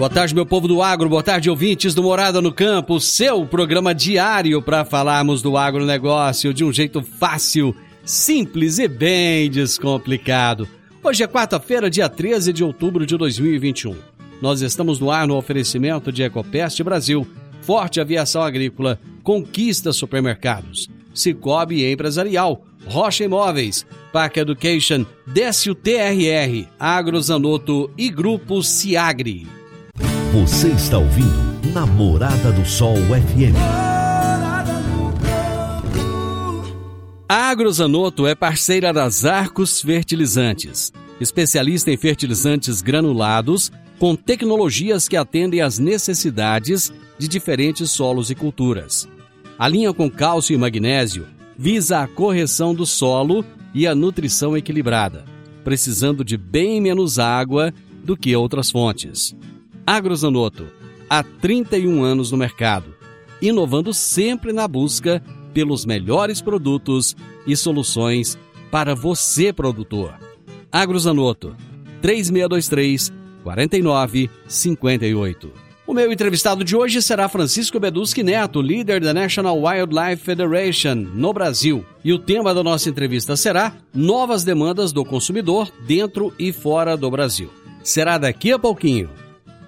Boa tarde, meu povo do agro, boa tarde, ouvintes do Morada no Campo, seu programa diário para falarmos do agronegócio de um jeito fácil, simples e bem descomplicado. Hoje é quarta-feira, dia 13 de outubro de 2021. Nós estamos no ar no oferecimento de Ecopest Brasil, Forte Aviação Agrícola, Conquista Supermercados, Cicobi Empresarial, Rocha Imóveis, Park Education, Décio TRR, Agrozanoto e Grupo Ciagri. Você está ouvindo Namorada do Sol FM. A Agrozanoto é parceira das Arcos Fertilizantes, especialista em fertilizantes granulados com tecnologias que atendem às necessidades de diferentes solos e culturas. A linha com cálcio e magnésio visa a correção do solo e a nutrição equilibrada, precisando de bem menos água do que outras fontes. Agrozanoto, há 31 anos no mercado, inovando sempre na busca pelos melhores produtos e soluções para você, produtor. Agrozanoto, 3623 4958. O meu entrevistado de hoje será Francisco Beduski Neto, líder da National Wildlife Federation no Brasil. E o tema da nossa entrevista será Novas demandas do consumidor dentro e fora do Brasil. Será daqui a pouquinho.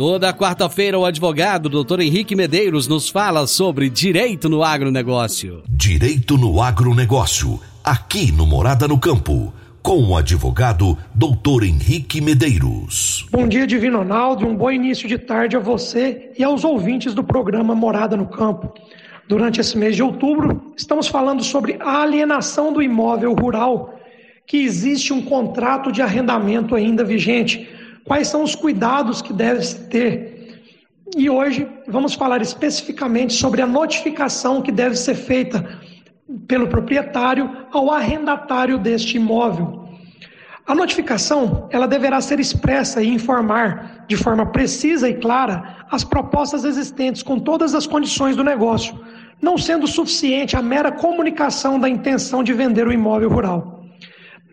Toda quarta-feira, o advogado Dr. Henrique Medeiros nos fala sobre direito no agronegócio. Direito no agronegócio, aqui no Morada no Campo, com o advogado Dr. Henrique Medeiros. Bom dia, Divino Ronaldo, um bom início de tarde a você e aos ouvintes do programa Morada no Campo. Durante esse mês de outubro, estamos falando sobre a alienação do imóvel rural, que existe um contrato de arrendamento ainda vigente quais são os cuidados que deve se ter. E hoje vamos falar especificamente sobre a notificação que deve ser feita pelo proprietário ao arrendatário deste imóvel. A notificação, ela deverá ser expressa e informar de forma precisa e clara as propostas existentes com todas as condições do negócio, não sendo suficiente a mera comunicação da intenção de vender o imóvel rural.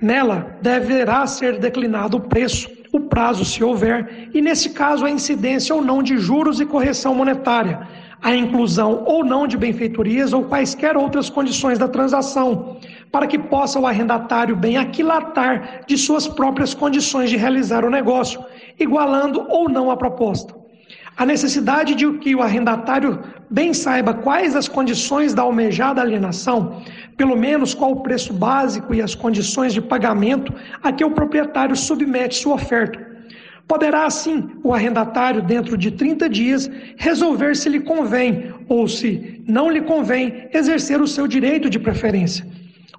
Nela deverá ser declinado o preço, o prazo, se houver, e nesse caso a incidência ou não de juros e correção monetária, a inclusão ou não de benfeitorias ou quaisquer outras condições da transação, para que possa o arrendatário bem aquilatar de suas próprias condições de realizar o negócio, igualando ou não a proposta. A necessidade de que o arrendatário bem saiba quais as condições da almejada alienação, pelo menos qual o preço básico e as condições de pagamento a que o proprietário submete sua oferta. Poderá, assim, o arrendatário, dentro de 30 dias, resolver se lhe convém ou, se não lhe convém, exercer o seu direito de preferência.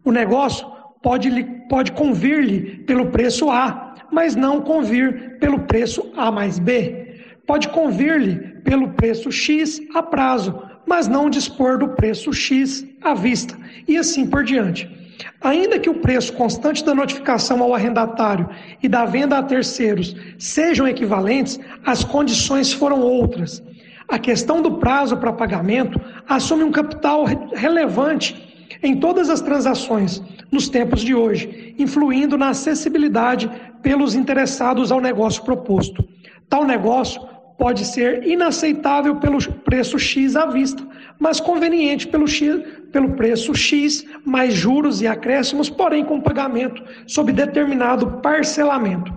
O negócio pode, pode convir-lhe pelo preço A, mas não convir pelo preço A mais B pode convir-lhe pelo preço X a prazo, mas não dispor do preço X à vista, e assim por diante. Ainda que o preço constante da notificação ao arrendatário e da venda a terceiros sejam equivalentes, as condições foram outras. A questão do prazo para pagamento assume um capital relevante em todas as transações, nos tempos de hoje, influindo na acessibilidade pelos interessados ao negócio proposto. Tal negócio pode ser inaceitável pelo preço X à vista, mas conveniente pelo, X, pelo preço X, mais juros e acréscimos, porém com pagamento sob determinado parcelamento.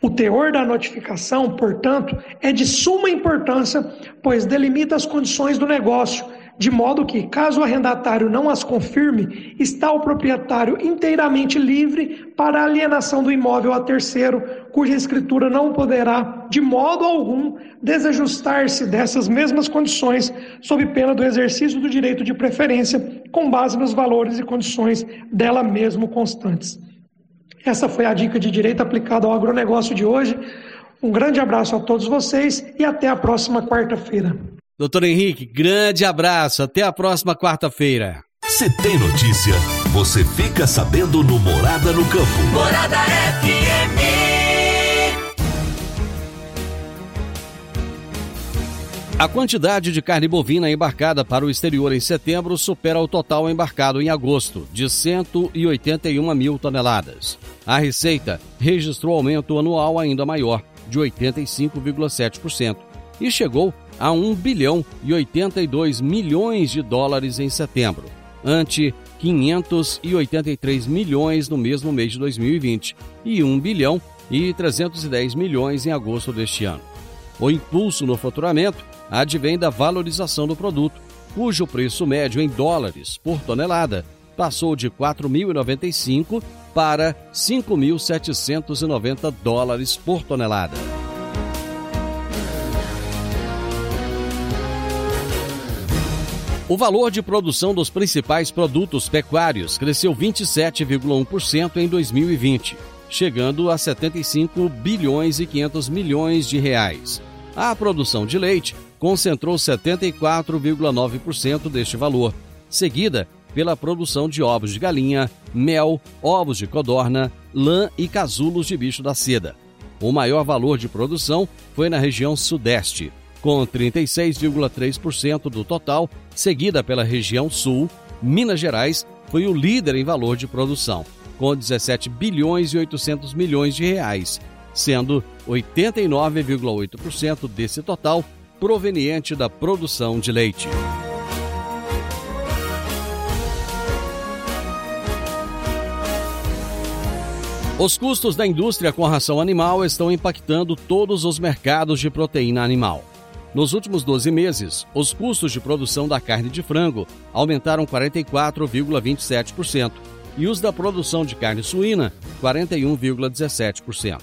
O teor da notificação, portanto, é de suma importância, pois delimita as condições do negócio, de modo que, caso o arrendatário não as confirme, está o proprietário inteiramente livre para alienação do imóvel a terceiro, cuja escritura não poderá, de modo algum, desajustar-se dessas mesmas condições, sob pena do exercício do direito de preferência, com base nos valores e condições dela mesmo constantes. Essa foi a dica de direito aplicado ao agronegócio de hoje. Um grande abraço a todos vocês e até a próxima quarta-feira. Doutor Henrique, grande abraço. Até a próxima quarta-feira. Se tem notícia, você fica sabendo no Morada no Campo. Morada FM. A quantidade de carne bovina embarcada para o exterior em setembro supera o total embarcado em agosto, de 181 mil toneladas. A receita registrou aumento anual ainda maior, de 85,7%, e chegou a 1 bilhão e 82 milhões de dólares em setembro, ante 583 milhões no mesmo mês de 2020 e 1 bilhão e 310 milhões em agosto deste ano. O impulso no faturamento advém da valorização do produto, cujo preço médio em dólares por tonelada passou de 4.095 para 5.790 dólares por tonelada. O valor de produção dos principais produtos pecuários cresceu 27,1% em 2020, chegando a 75 bilhões e 500 milhões de reais. A produção de leite concentrou 74,9% deste valor, seguida pela produção de ovos de galinha, mel, ovos de codorna, lã e casulos de bicho da seda. O maior valor de produção foi na região Sudeste, com 36,3% do total, seguida pela região Sul. Minas Gerais foi o líder em valor de produção, com 17 bilhões e 800 milhões de reais, sendo 89,8% desse total proveniente da produção de leite. Os custos da indústria com ração animal estão impactando todos os mercados de proteína animal. Nos últimos 12 meses, os custos de produção da carne de frango aumentaram 44,27% e os da produção de carne suína, 41,17%.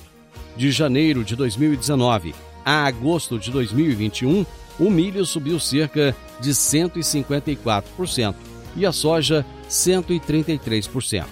De janeiro de 2019 a agosto de 2021, o milho subiu cerca de 154% e a soja 133%.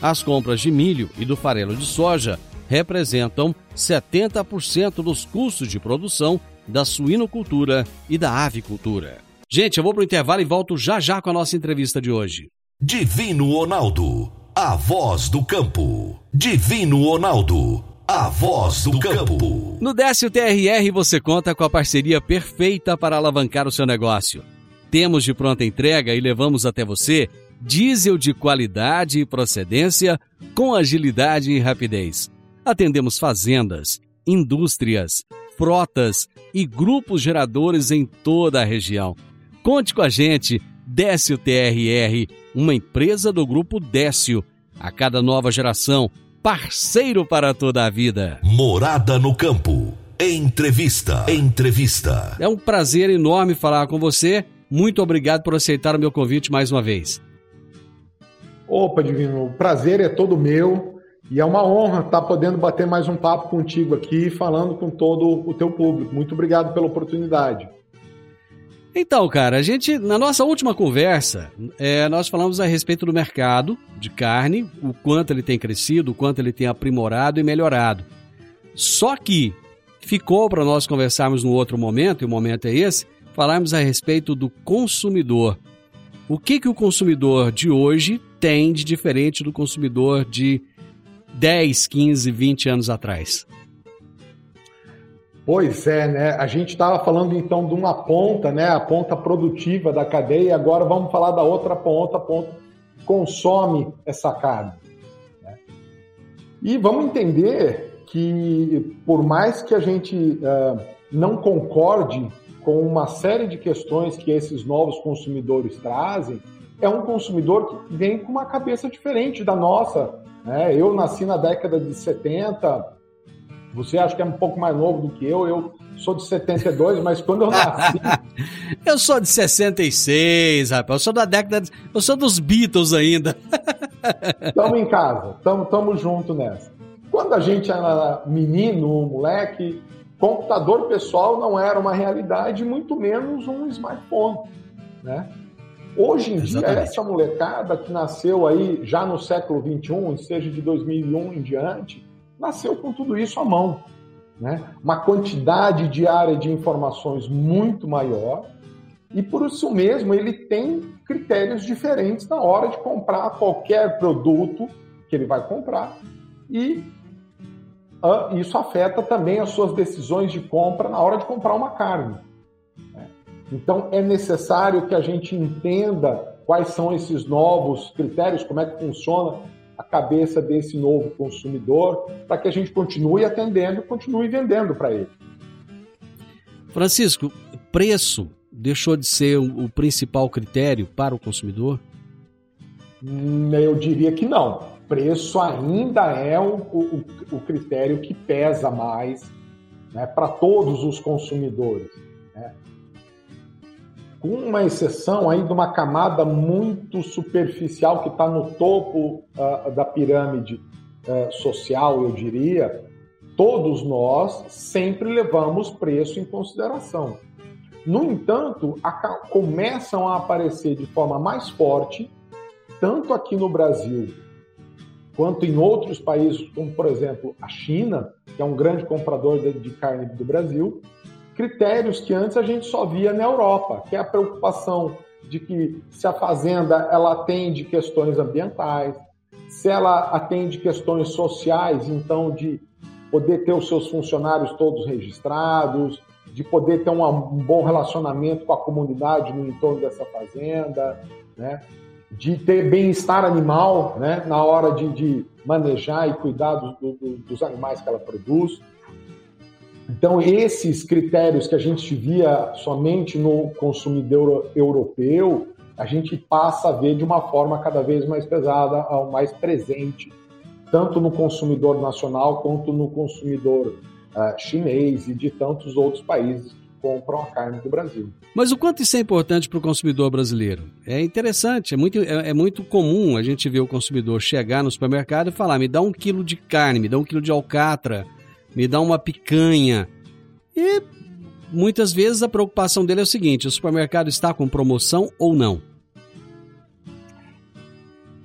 As compras de milho e do farelo de soja representam 70% dos custos de produção da suinocultura e da avicultura. Gente, eu vou para o intervalo e volto já já com a nossa entrevista de hoje. Divino Ronaldo, a voz do campo. Divino Ronaldo, a voz do campo. No Décio TRR você conta com a parceria perfeita para alavancar o seu negócio. Temos de pronta entrega e levamos até você diesel de qualidade e procedência com agilidade e rapidez. Atendemos fazendas, indústrias, frotas e grupos geradores em toda a região. Conte com a gente, Décio TRR, uma empresa do grupo Décio. A cada nova geração, parceiro para toda a vida. Morada no campo. Entrevista. Entrevista. É um prazer enorme falar com você. Muito obrigado por aceitar o meu convite mais uma vez. Opa, Divino, o prazer é todo meu. E é uma honra estar podendo bater mais um papo contigo aqui, falando com todo o teu público. Muito obrigado pela oportunidade. Então, cara, a gente, na nossa última conversa, é, nós falamos a respeito do mercado de carne, o quanto ele tem crescido, o quanto ele tem aprimorado e melhorado. Só que ficou para nós conversarmos no outro momento, e o momento é esse, falarmos a respeito do consumidor. O que, que o consumidor de hoje tem de diferente do consumidor de 10, 15, 20 anos atrás? Pois é, né? A gente estava falando então de uma ponta, né? A ponta produtiva da cadeia, e agora vamos falar da outra ponta, a ponta, consome essa carne. Né? E vamos entender que, por mais que a gente uh, não concorde com uma série de questões que esses novos consumidores trazem, é um consumidor que vem com uma cabeça diferente da nossa. Né? Eu nasci na década de 70, você acha que é um pouco mais novo do que eu, eu sou de 72, mas quando eu nasci. eu sou de 66, rapaz. Eu sou da década. De... Eu sou dos Beatles ainda. Estamos em casa, estamos juntos nessa. Quando a gente era menino, moleque, computador pessoal não era uma realidade, muito menos um smartphone, né? Hoje em Exatamente. dia, essa molecada que nasceu aí já no século XXI, seja de 2001 em diante, nasceu com tudo isso à mão. Né? Uma quantidade diária de informações muito maior, e por isso mesmo ele tem critérios diferentes na hora de comprar qualquer produto que ele vai comprar, e uh, isso afeta também as suas decisões de compra na hora de comprar uma carne. Né? Então é necessário que a gente entenda quais são esses novos critérios, como é que funciona a cabeça desse novo consumidor para que a gente continue atendendo, continue vendendo para ele. Francisco, preço deixou de ser o principal critério para o consumidor? Hum, eu diria que não. Preço ainda é o, o, o critério que pesa mais né, para todos os consumidores com uma exceção aí de uma camada muito superficial que está no topo uh, da pirâmide uh, social, eu diria, todos nós sempre levamos preço em consideração. No entanto, a, começam a aparecer de forma mais forte, tanto aqui no Brasil quanto em outros países, como por exemplo a China, que é um grande comprador de, de carne do Brasil, critérios que antes a gente só via na Europa, que é a preocupação de que se a fazenda ela atende questões ambientais, se ela atende questões sociais, então de poder ter os seus funcionários todos registrados, de poder ter um, bom relacionamento com a comunidade no entorno dessa fazenda, né? de ter bem-estar animal né? na hora de, de manejar e cuidar do, do, dos animais que ela produz. Então, esses critérios que a gente via somente no consumidor europeu, a gente passa a ver de uma forma cada vez mais pesada, mais presente, tanto no consumidor nacional quanto no consumidor uh, chinês e de tantos outros países que compram a carne do Brasil. Mas o quanto isso é importante para o consumidor brasileiro? É interessante, é muito, é, é, muito comum a gente ver o consumidor chegar no supermercado e falar: me dá um quilo de carne, me dá um quilo de alcatra me dá uma picanha. E muitas vezes a preocupação dele é o seguinte: o supermercado está com promoção ou não?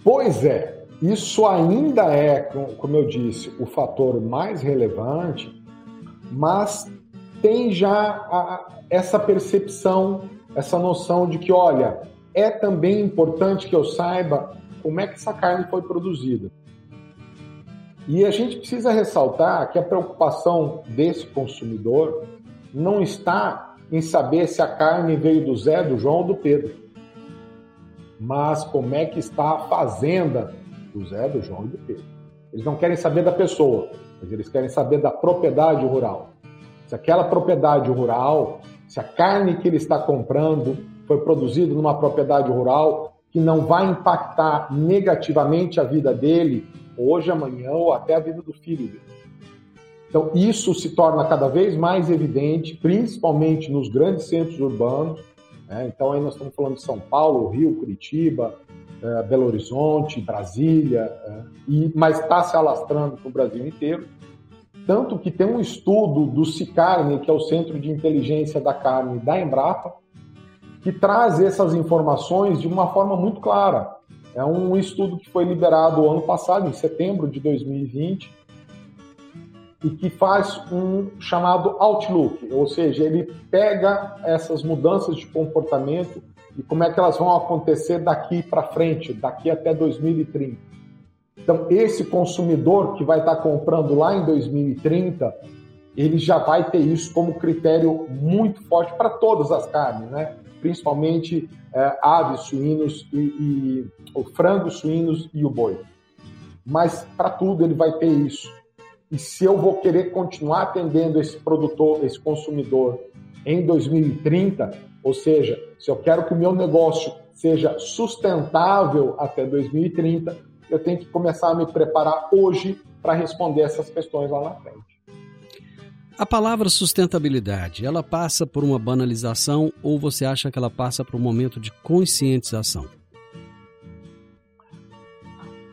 Pois é, isso ainda é, como eu disse, o fator mais relevante, mas tem já essa percepção, essa noção de que, olha, é também importante que eu saiba como é que essa carne foi produzida. E a gente precisa ressaltar que a preocupação desse consumidor não está em saber se a carne veio do Zé, do João ou do Pedro, mas como é que está a fazenda do Zé, do João e do Pedro. Eles não querem saber da pessoa, mas eles querem saber da propriedade rural. Se aquela propriedade rural, se a carne que ele está comprando foi produzida numa propriedade rural que não vai impactar negativamente a vida dele hoje, amanhã ou até a vida do filho. Então, isso se torna cada vez mais evidente, principalmente nos grandes centros urbanos. Né? Então, aí nós estamos falando de São Paulo, Rio, Curitiba, é, Belo Horizonte, Brasília, é, e, mas está se alastrando para o Brasil inteiro. Tanto que tem um estudo do CICARNE, que é o Centro de Inteligência da Carne da Embrapa, que traz essas informações de uma forma muito clara. É um estudo que foi liberado ano passado, em setembro de 2020, e que faz um chamado outlook, ou seja, ele pega essas mudanças de comportamento e como é que elas vão acontecer daqui para frente, daqui até 2030. Então, esse consumidor que vai estar comprando lá em 2030, ele já vai ter isso como critério muito forte para todas as carnes, né? principalmente é, aves, suínos e, e o frangos, suínos e o boi. Mas para tudo ele vai ter isso. E se eu vou querer continuar atendendo esse produtor, esse consumidor em 2030, ou seja, se eu quero que o meu negócio seja sustentável até 2030, eu tenho que começar a me preparar hoje para responder essas questões lá na frente. A palavra sustentabilidade, ela passa por uma banalização ou você acha que ela passa por um momento de conscientização?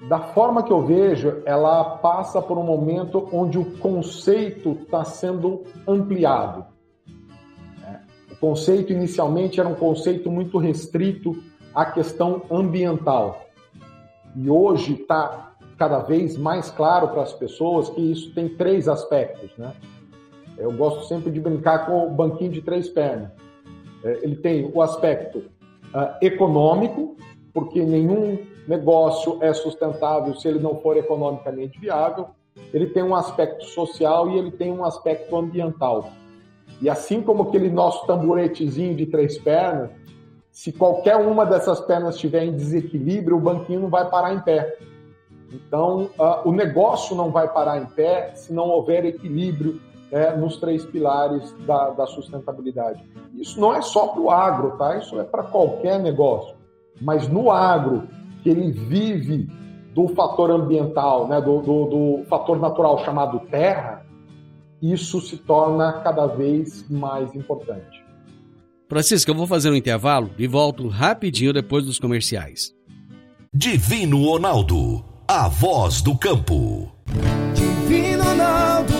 Da forma que eu vejo, ela passa por um momento onde o conceito está sendo ampliado. O conceito inicialmente era um conceito muito restrito à questão ambiental. E hoje está cada vez mais claro para as pessoas que isso tem três aspectos, né? Eu gosto sempre de brincar com o banquinho de três pernas. É, ele tem o aspecto uh, econômico, porque nenhum negócio é sustentável se ele não for economicamente viável. Ele tem um aspecto social e ele tem um aspecto ambiental. E assim como aquele nosso tamboretezinho de três pernas, se qualquer uma dessas pernas estiver em desequilíbrio, o banquinho não vai parar em pé. Então, uh, o negócio não vai parar em pé se não houver equilíbrio é, nos três pilares da, da sustentabilidade. Isso não é só para o agro, tá? Isso é para qualquer negócio. Mas no agro, que ele vive do fator ambiental, né, do, do, do fator natural chamado terra, isso se torna cada vez mais importante. Francisco, eu vou fazer um intervalo e volto rapidinho depois dos comerciais. Divino Ronaldo, a voz do campo. Divino Ronaldo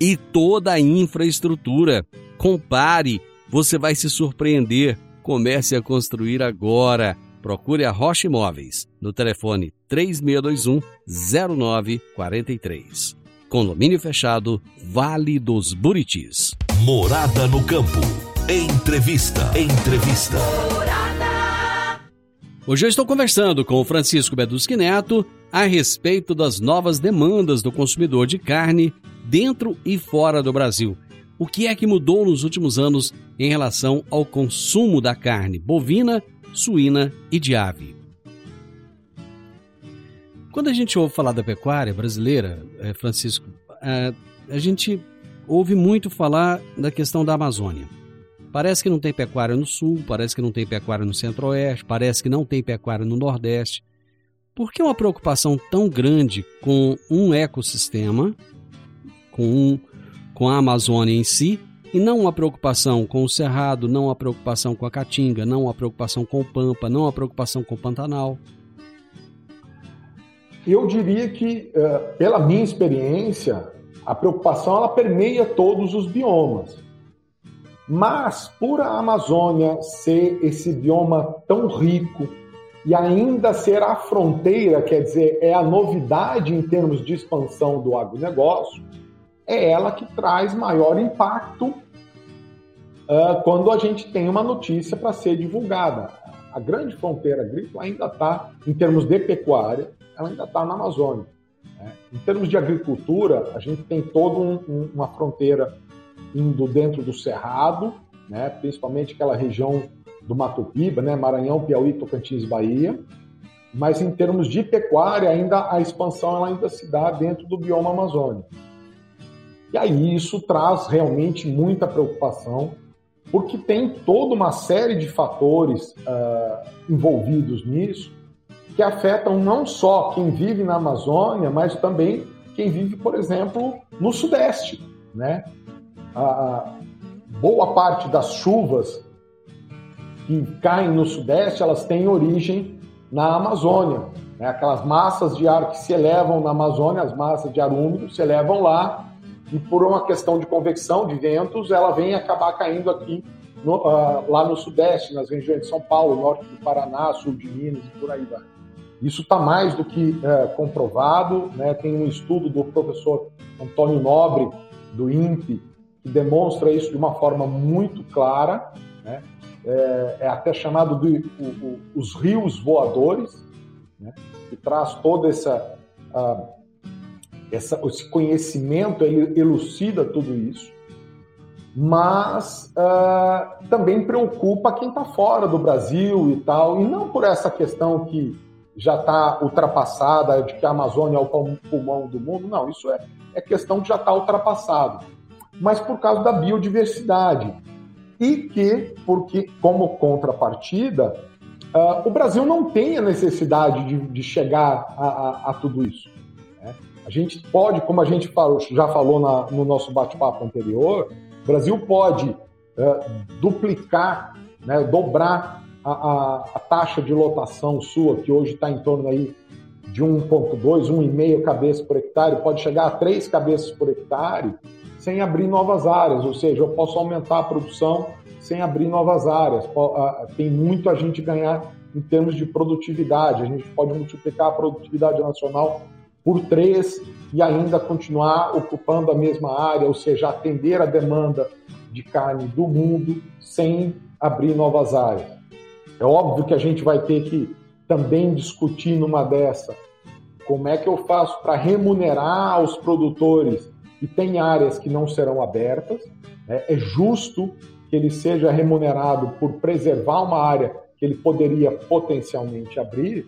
e toda a infraestrutura. Compare, você vai se surpreender. Comece a construir agora. Procure a Rocha Imóveis no telefone 3621 0943. Condomínio fechado, Vale dos Buritis. Morada no campo. Entrevista. Entrevista. Hoje eu estou conversando com o Francisco Beduschi Neto a respeito das novas demandas do consumidor de carne dentro e fora do Brasil. O que é que mudou nos últimos anos em relação ao consumo da carne bovina, suína e de ave? Quando a gente ouve falar da pecuária brasileira, eh, Francisco, eh, a gente ouve muito falar da questão da Amazônia. Parece que não tem pecuária no sul, parece que não tem pecuária no centro-oeste, parece que não tem pecuária no nordeste. Por que uma preocupação tão grande com um ecossistema com, um, com a Amazônia em si e não uma preocupação com o Cerrado, não uma preocupação com a Caatinga, não uma preocupação com o Pampa, não uma preocupação com o Pantanal? Eu diria que, eh, pela minha experiência, a preocupação ela permeia todos os biomas. Mas, por a Amazônia ser esse bioma tão rico e ainda ser a fronteira, quer dizer, é a novidade em termos de expansão do agronegócio, é ela que traz maior impacto uh, quando a gente tem uma notícia para ser divulgada. A grande fronteira agrícola ainda está, em termos de pecuária, ela ainda está na Amazônia. Né? Em termos de agricultura, a gente tem toda um, um, uma fronteira indo dentro do Cerrado, né? principalmente aquela região do Mato Piba, né? Maranhão, Piauí, Tocantins, Bahia. Mas em termos de pecuária, ainda a expansão ela ainda se dá dentro do bioma amazônico. E aí isso traz realmente muita preocupação, porque tem toda uma série de fatores uh, envolvidos nisso que afetam não só quem vive na Amazônia, mas também quem vive, por exemplo, no Sudeste. Né? A boa parte das chuvas que caem no Sudeste, elas têm origem na Amazônia. Né? Aquelas massas de ar que se elevam na Amazônia, as massas de ar úmido, se elevam lá e por uma questão de convecção de ventos, ela vem acabar caindo aqui no, uh, lá no Sudeste, nas regiões de São Paulo, Norte do Paraná, Sul de Minas e por aí vai. Isso está mais do que uh, comprovado. Né? Tem um estudo do professor Antônio Nobre, do INPE, que demonstra isso de uma forma muito clara. Né? É, é, até chamado de o, o, os rios voadores, né? que traz toda essa, uh, essa, esse conhecimento, ele elucida tudo isso mas uh, também preocupa quem está fora do Brasil e tal, e não por essa questão que já está ultrapassada, de que a Amazônia é o pulmão do mundo, não, isso é, é questão que já está ultrapassado, mas por causa da biodiversidade. E que, porque como contrapartida, uh, o Brasil não tem a necessidade de, de chegar a, a, a tudo isso. Né? A gente pode, como a gente falou, já falou na, no nosso bate-papo anterior, o Brasil pode é, duplicar, né, dobrar a, a, a, taxa de lotação sua, que hoje está em torno aí de 1,2, 1,5 cabeças por hectare, pode chegar a 3 cabeças por hectare, sem abrir novas áreas, ou seja, eu posso aumentar a produção sem abrir novas áreas. Tem muito a gente ganhar em termos de produtividade, a gente pode multiplicar a produtividade nacional por três e ainda continuar ocupando a mesma área, ou seja, atender a demanda de carne do mundo sem abrir novas áreas. É óbvio que a gente vai ter que também discutir numa dessa como é que eu faço para remunerar os produtores e tem áreas que não serão abertas. Né? É justo que ele seja remunerado por preservar uma área que ele poderia potencialmente abrir,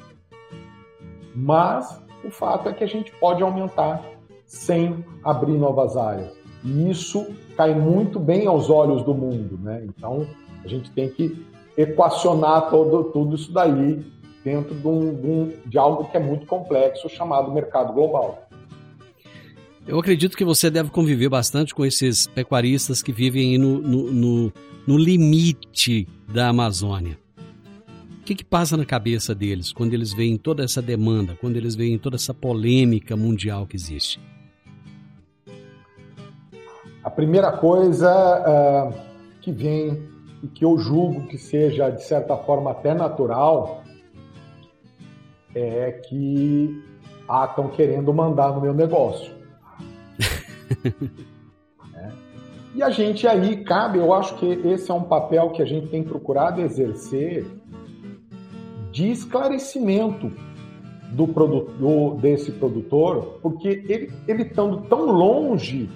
mas o fato é que a gente pode aumentar sem abrir novas áreas. E isso cai muito bem aos olhos do mundo, né? Então, a gente tem que equacionar todo, tudo isso daí dentro de, um, de, algo que é muito complexo, chamado mercado global. Eu acredito que você deve conviver bastante com esses pecuaristas que vivem no, no, no, no limite da Amazônia. O que, que passa na cabeça deles quando eles veem toda essa demanda, quando eles veem toda essa polêmica mundial que existe? A primeira coisa uh, que vem e que eu julgo que seja, de certa forma, até natural, é que ah, estão querendo mandar no meu negócio. é. E a gente aí cabe, eu acho que esse é um papel que a gente tem procurado exercer de esclarecimento do produtor, desse produtor, porque ele, ele estando tão longe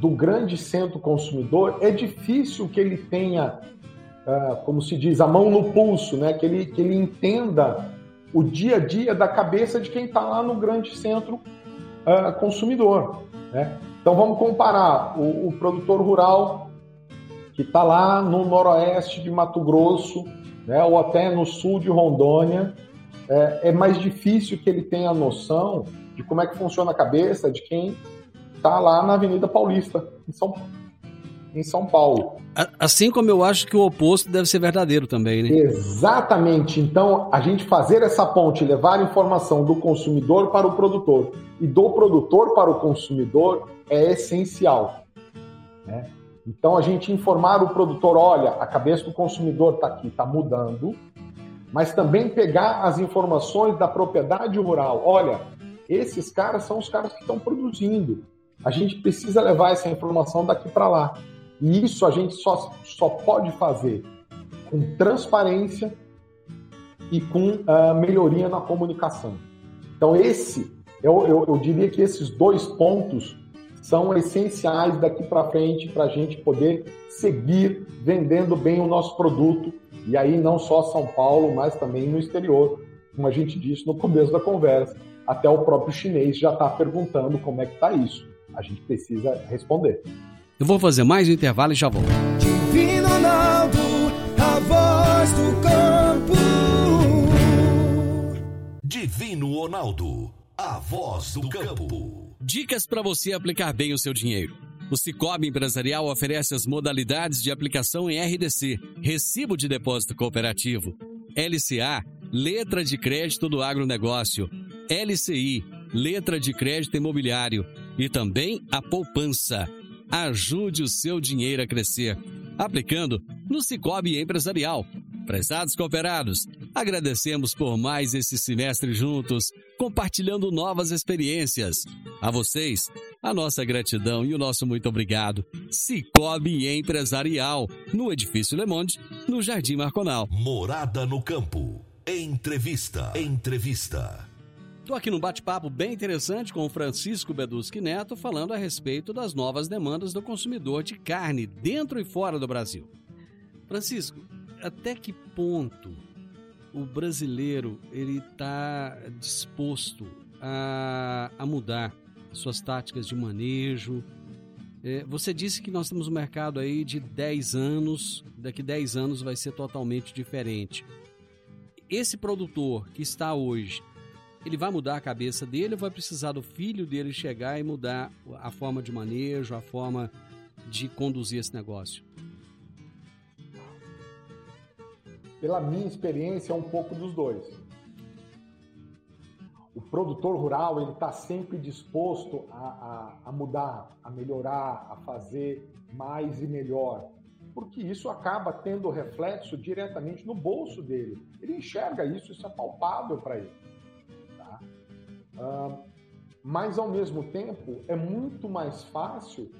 do grande centro consumidor, é difícil que ele tenha, uh, como se diz, a mão no pulso, né? que, ele, que ele entenda o dia a dia da cabeça de quem está lá no grande centro uh, consumidor. Né? Então vamos comparar o, o produtor rural que está lá no noroeste de Mato Grosso, né, ou até no sul de Rondônia, é, é, mais difícil que ele tenha noção de como é que funciona a cabeça de quem está lá na Avenida Paulista, em São, em São Paulo. Assim como eu acho que o oposto deve ser verdadeiro também, né? Exatamente. Então, a gente fazer essa ponte, levar informação do consumidor para o produtor e do produtor para o consumidor é essencial. Né? Então a gente informar o produtor, olha, a cabeça do consumidor está aqui, está mudando, mas também pegar as informações da propriedade rural. Olha, esses caras são os caras que estão produzindo. A gente precisa levar essa informação daqui para lá. E isso a gente só, só pode fazer com transparência e com uh, melhoria na comunicação. Então, esse, eu, eu, eu diria que esses dois pontos são essenciais daqui para frente para a gente poder seguir vendendo bem o nosso produto e aí não só São Paulo, mas também no exterior, como a gente disse no começo da conversa. Até o próprio chinês já está perguntando como é que está isso. A gente precisa responder. Eu vou fazer mais um intervalo e já volto. Divino Ronaldo, a voz do campo. Divino Ronaldo, a voz do campo. Dicas para você aplicar bem o seu dinheiro. O Cicobi Empresarial oferece as modalidades de aplicação em RDC, Recibo de Depósito Cooperativo, LCA, Letra de Crédito do Agronegócio, LCI, Letra de Crédito Imobiliário e também a poupança. Ajude o seu dinheiro a crescer, aplicando no Cicobi Empresarial. Prezados cooperados, agradecemos por mais esse semestre juntos, compartilhando novas experiências. A vocês, a nossa gratidão e o nosso muito obrigado. Cicobi Empresarial, no Edifício Le Monde, no Jardim Marconal. Morada no Campo. Entrevista. Entrevista. Estou aqui num bate-papo bem interessante com o Francisco Beduschi Neto, falando a respeito das novas demandas do consumidor de carne dentro e fora do Brasil. Francisco, até que ponto o brasileiro ele está disposto a, a mudar suas táticas de manejo? É, você disse que nós temos um mercado aí de 10 anos, daqui 10 anos vai ser totalmente diferente. Esse produtor que está hoje, ele vai mudar a cabeça dele ou vai precisar do filho dele chegar e mudar a forma de manejo, a forma de conduzir esse negócio? Pela minha experiência, é um pouco dos dois. O produtor rural ele está sempre disposto a, a, a mudar, a melhorar, a fazer mais e melhor, porque isso acaba tendo reflexo diretamente no bolso dele. Ele enxerga isso, isso é palpável para ele. Uh, mas, ao mesmo tempo, é muito mais fácil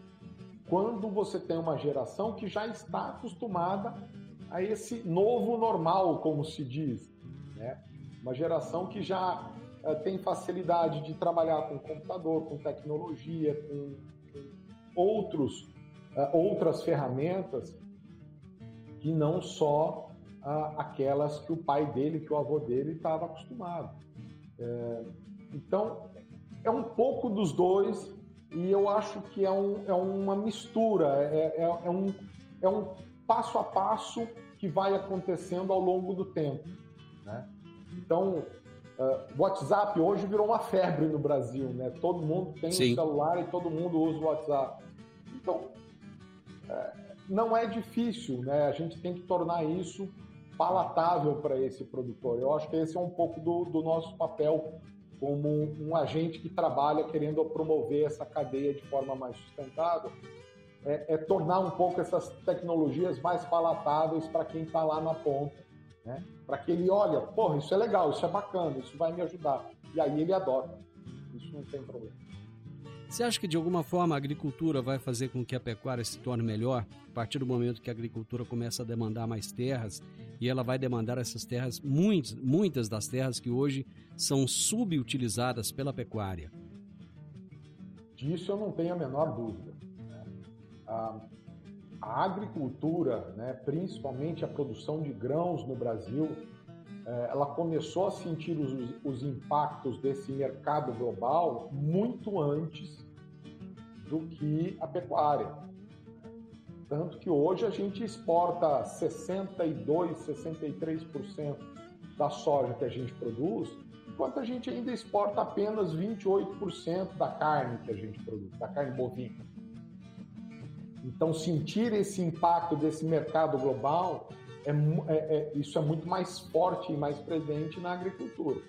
quando você tem uma geração que já está acostumada a esse novo normal, como se diz. Né? Uma geração que já uh, tem facilidade de trabalhar com computador, com tecnologia, com, com outros, uh, outras ferramentas que não só uh, aquelas que o pai dele, que o avô dele estava acostumado. É, então, é um pouco dos dois e eu acho que é, um, é uma mistura, é, é, é, um, é um passo a passo que vai acontecendo ao longo do tempo. Né? Então, uh, WhatsApp hoje virou uma febre no Brasil, né? Todo mundo tem Sim. um celular e todo mundo usa o WhatsApp. Então, uh, não é difícil, né? A gente tem que tornar isso palatável para esse produtor. Eu acho que esse é um pouco do, do nosso papel como um agente que trabalha querendo promover essa cadeia de forma mais sustentável, é, é tornar um pouco essas tecnologias mais palatáveis para quem está lá na ponta, né? para que ele olha, porra, isso é legal, isso é bacana, isso vai me ajudar. E aí ele adota. Isso não tem problema. Você acha que de alguma forma a agricultura vai fazer com que a pecuária se torne melhor a partir do momento que a agricultura começa a demandar mais terras e ela vai demandar essas terras, muitas, muitas das terras que hoje são subutilizadas pela pecuária? Disso eu não tenho a menor dúvida. Né? A, agricultura, né, principalmente a produção de grãos no Brasil, ela começou a sentir os, os impactos desse mercado global muito antes do que a pecuária. Tanto que hoje a gente exporta 62, 63% da soja que a gente produz, enquanto a gente ainda exporta apenas 28% da carne que a gente produz, da carne bovina. Então, sentir esse impacto desse mercado global é, é, é, isso é muito mais forte e mais presente na agricultura.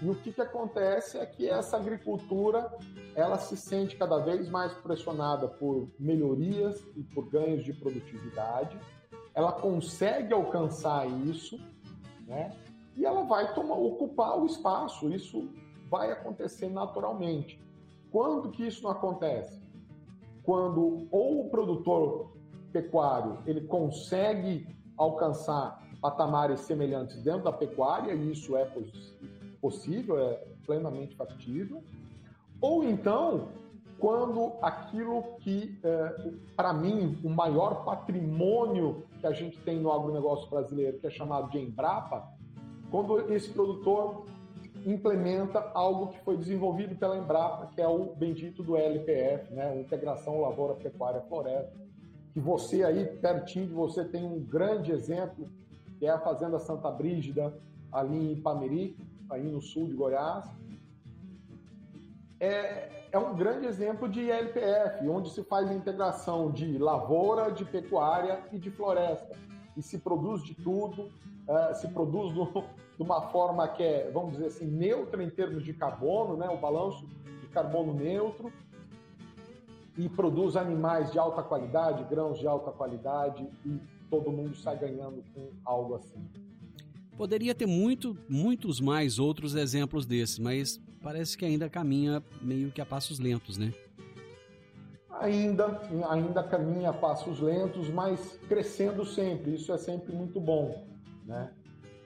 E o que, que acontece é que essa agricultura ela se sente cada vez mais pressionada por melhorias e por ganhos de produtividade. Ela consegue alcançar isso, né? E ela vai tomar, ocupar o espaço. Isso vai acontecer naturalmente. Quando que isso não acontece? Quando ou o produtor pecuário ele consegue alcançar patamares semelhantes dentro da pecuária, e isso é possível, é plenamente factível, ou então quando aquilo que, é, para mim, o maior patrimônio que a gente tem no agronegócio brasileiro, que é chamado de Embrapa, quando esse produtor implementa algo que foi desenvolvido pela Embrapa, que é o bendito do LPF, né, Integração Lavoura Pecuária Floresta, que você aí, pertinho de você, tem um grande exemplo, que é a Fazenda Santa Brígida, ali em Ipameri, aí no sul de Goiás. É, é um grande exemplo de LPF, onde se faz a integração de lavoura, de pecuária e de floresta. E se produz de tudo, uh, se produz de uma forma que é, vamos dizer assim, neutra em termos de carbono, né? o balanço de carbono neutro, e produz animais de alta qualidade, grãos de alta qualidade e todo mundo sai ganhando com algo assim. Poderia ter muito, muitos mais outros exemplos desses, mas parece que ainda caminha meio que a passos lentos, né? Ainda, ainda caminha a passos lentos, mas crescendo sempre. Isso é sempre muito bom, né?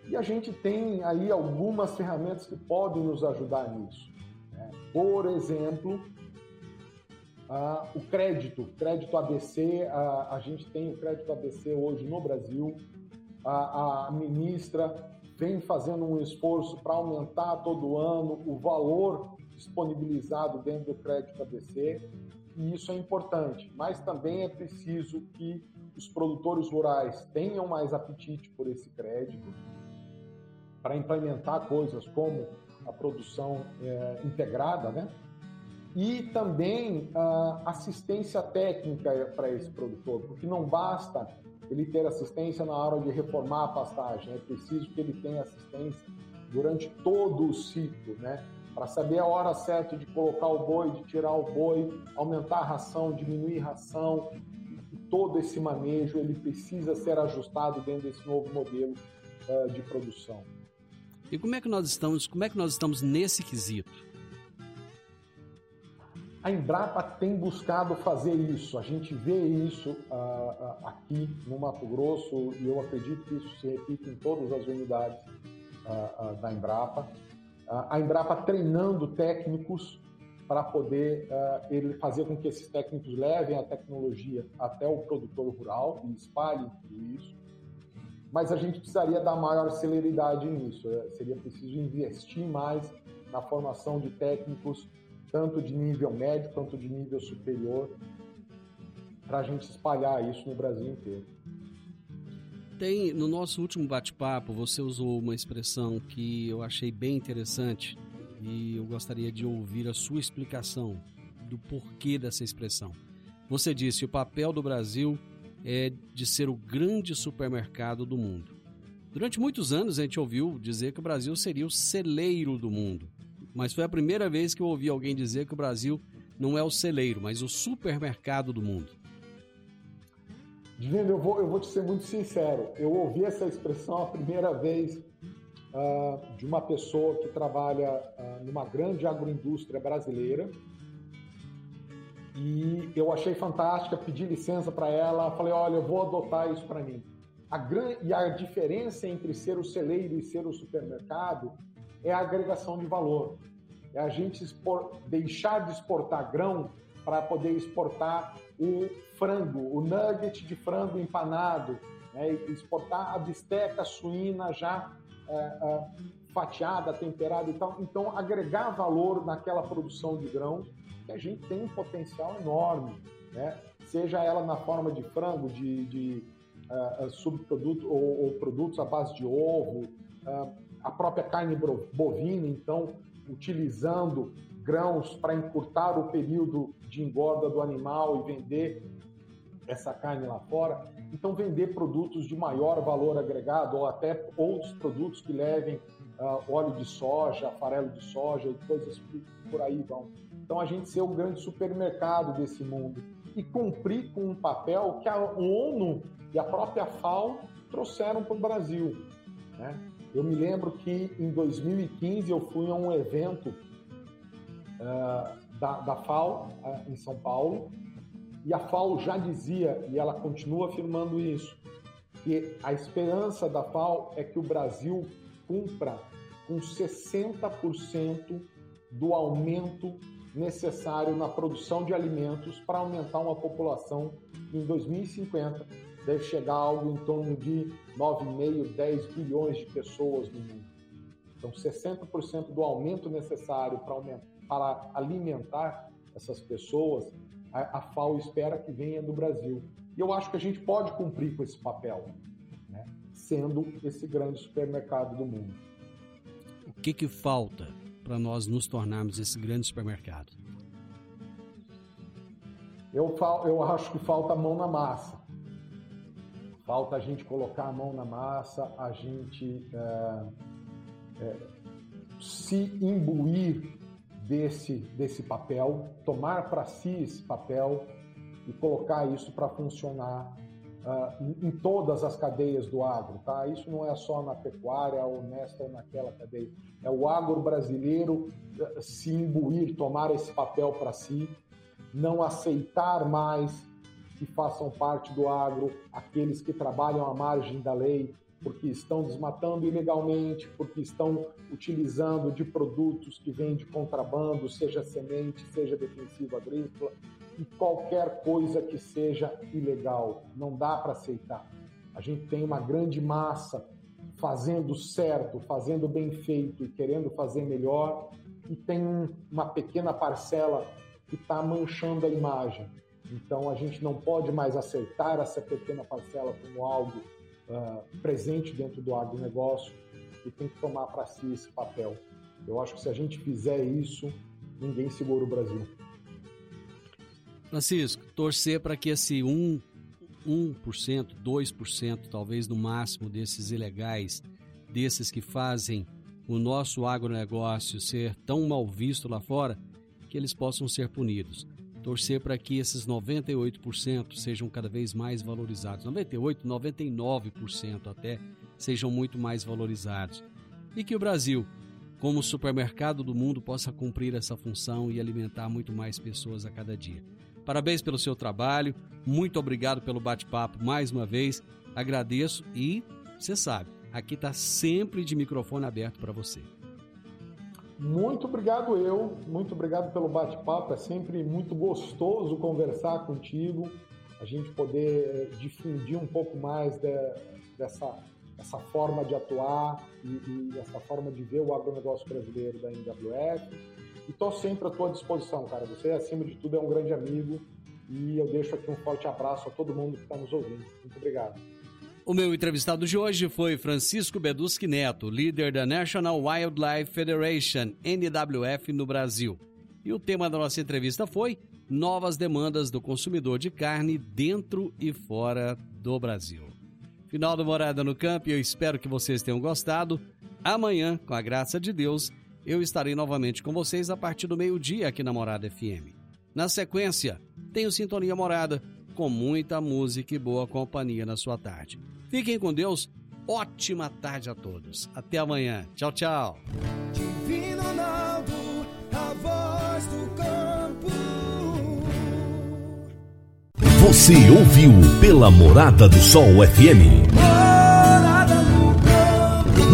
E a gente tem aí algumas ferramentas que podem nos ajudar nisso. Né? Por exemplo, ah, o crédito, crédito ABC, a, a gente tem o crédito ABC hoje no Brasil. A, a ministra vem fazendo um esforço para aumentar todo ano o valor disponibilizado dentro do crédito ABC, e isso é importante. Mas também é preciso que os produtores rurais tenham mais apetite por esse crédito para implementar coisas como a produção é, integrada, né? E também uh, assistência técnica para esse produtor, porque não basta ele ter assistência na hora de reformar a pastagem, é preciso que ele tenha assistência durante todo o ciclo, né? Para saber a hora certa de colocar o boi, de tirar o boi, aumentar a ração, diminuir a ração, todo esse manejo ele precisa ser ajustado dentro desse novo modelo uh, de produção. E como é que nós estamos? Como é que nós estamos nesse quesito? A Embrapa tem buscado fazer isso. A gente vê isso uh, aqui no Mato Grosso e eu acredito que isso se repite em todas as unidades uh, da Embrapa. a Embrapa treinando técnicos para poder ele fazer com que esses técnicos levem a tecnologia até o produtor rural e espalhem tudo isso. Mas a gente precisaria dar maior celeridade nisso. É, seria preciso investir mais na formação de técnicos tanto de nível médio quanto de nível superior, para a gente espalhar isso no Brasil inteiro. Tem, no nosso último bate-papo, você usou uma expressão que eu achei bem interessante e eu gostaria de ouvir a sua explicação do porquê dessa expressão. Você disse: o papel do Brasil é de ser o grande supermercado do mundo. Durante muitos anos a gente ouviu dizer que o Brasil seria o celeiro do mundo mas foi a primeira vez que eu ouvi alguém dizer que o Brasil não é o celeiro, mas o supermercado do mundo. Divino, eu vou, eu vou te ser muito sincero. Eu ouvi essa expressão a primeira vez uh, de uma pessoa que trabalha uh, numa grande agroindústria brasileira. E eu achei fantástica, pedi licença para ela, falei: olha, eu vou adotar isso para mim. A gran... E a diferença entre ser o celeiro e ser o supermercado é a agregação de valor. É a gente expor, deixar de exportar grão para poder exportar o frango, o nugget de frango empanado, né? exportar a bisteca suína já é, é, fatiada, temperada e tal. Então, agregar valor naquela produção de grãos que a gente tem um potencial enorme, né? seja ela na forma de frango, de, de uh, subproduto ou, ou, produtos à base de ovo, uh, a própria carne bovina, então, utilizando grãos para encurtar o período de engorda do animal e vender essa carne lá fora. Então, vender produtos de maior valor agregado ou até outros produtos que levem uh, óleo de soja, farelo de soja e coisas por aí vão. Então, a gente ser o grande supermercado desse mundo e cumprir com um papel que a ONU e a própria FAO trouxeram para o Brasil. Né? Eu me lembro que em 2015 eu fui a um evento uh, da, da FAO uh, em São Paulo e a FAO já dizia, e ela continua afirmando isso, que a esperança da FAO é que o Brasil cumpra com 60% do aumento necessário na produção de alimentos para aumentar uma população em 2050 deve chegar a algo em torno de 9,5, 10 bilhões de pessoas no mundo. Então, 60% do aumento necessário para, aumentar, para alimentar essas pessoas, a, a FAO espera que venha do Brasil. E eu acho que a gente pode cumprir com esse papel, né? sendo esse grande supermercado do mundo. O que, que falta para nós nos tornarmos esse grande supermercado? Eu, eu acho que falta mão na massa. Falta a gente colocar a mão na massa, a gente é, é, se imbuir desse, desse papel, tomar para si esse papel e colocar isso para funcionar uh, em todas as cadeias do agro. Tá? Isso não é só na pecuária ou nesta ou naquela cadeia. É o agro brasileiro uh, se imbuir, tomar esse papel para si, não aceitar mais que façam parte do agro aqueles que trabalham à margem da lei, porque estão desmatando ilegalmente, porque estão utilizando de produtos que vêm de contrabando, seja semente, seja defensivo agrícola, e qualquer coisa que seja ilegal. Não dá para aceitar. A gente tem uma grande massa fazendo certo, fazendo bem feito e querendo fazer melhor, e tem uma pequena parcela que está manchando a imagem. Então a gente não pode mais aceitar essa pequena parcela como algo uh, presente dentro do agronegócio e tem que tomar para si esse papel. Eu acho que se a gente fizer isso, ninguém segura o Brasil. Francisco, torcer para que esse 1, 1%, 2%, talvez no máximo desses ilegais, desses que fazem o nosso agronegócio ser tão mal visto lá fora, que eles possam ser punidos torcer para que esses 98% sejam cada vez mais valorizados. 98, 99% até sejam muito mais valorizados. E que o Brasil, como supermercado do mundo, possa cumprir essa função e alimentar muito mais pessoas a cada dia. Parabéns pelo seu trabalho, muito obrigado pelo bate-papo mais uma vez. Agradeço e você sabe, aqui está sempre de microfone aberto para você. Muito obrigado eu, muito obrigado pelo bate-papo. É sempre muito gostoso conversar contigo, a gente poder eh, difundir um pouco mais de, dessa essa forma de atuar e, e, essa forma de ver o agronegócio brasileiro da NWF. E estou sempre à tua disposição, cara. Você, acima de tudo, é um grande amigo e eu deixo aqui um forte abraço a todo mundo que está nos ouvindo. Muito obrigado. O meu entrevistado de hoje foi Francisco Beduski Neto, líder da National Wildlife Federation, NWF, no Brasil. E o tema da nossa entrevista foi Novas demandas do consumidor de carne dentro e fora do Brasil. Final do Morada no Campo eu espero que vocês tenham gostado. Amanhã, com a graça de Deus, eu estarei novamente com vocês a partir do meio-dia aqui na Morada FM. Na sequência, tenho Sintonia Morada com muita música e boa companhia na sua tarde. Fiquem com Deus. Ótima tarde a todos. Até amanhã. Tchau, tchau. Divino Ronaldo, a voz do campo. Você ouviu pela Morada do Sol FM.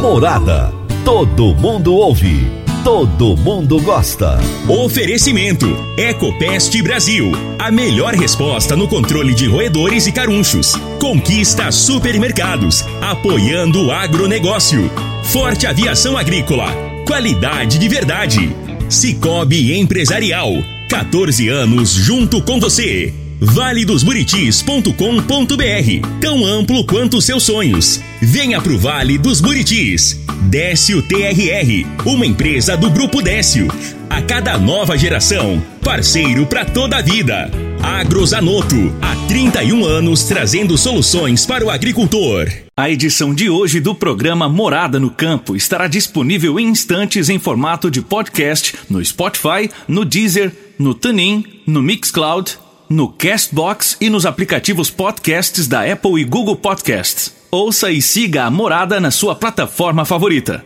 Morada. Todo mundo ouve todo mundo gosta. Oferecimento: Ecopest Brasil. A melhor resposta no controle de roedores e carunchos. Conquista supermercados, apoiando o agronegócio. Forte Aviação Agrícola. Qualidade de verdade. Cicobi Empresarial. 14 anos junto com você valedosburitis.com.br Tão amplo quanto seus sonhos. Venha pro Vale dos Buritis. Décio TRR, uma empresa do Grupo Décio. A cada nova geração, parceiro para toda a vida. Agrozanoto, há 31 anos trazendo soluções para o agricultor. A edição de hoje do programa Morada no Campo estará disponível em instantes em formato de podcast no Spotify, no Deezer, no TuneIn, no Mixcloud no Castbox e nos aplicativos podcasts da Apple e Google Podcasts. Ouça e siga a Morada na sua plataforma favorita.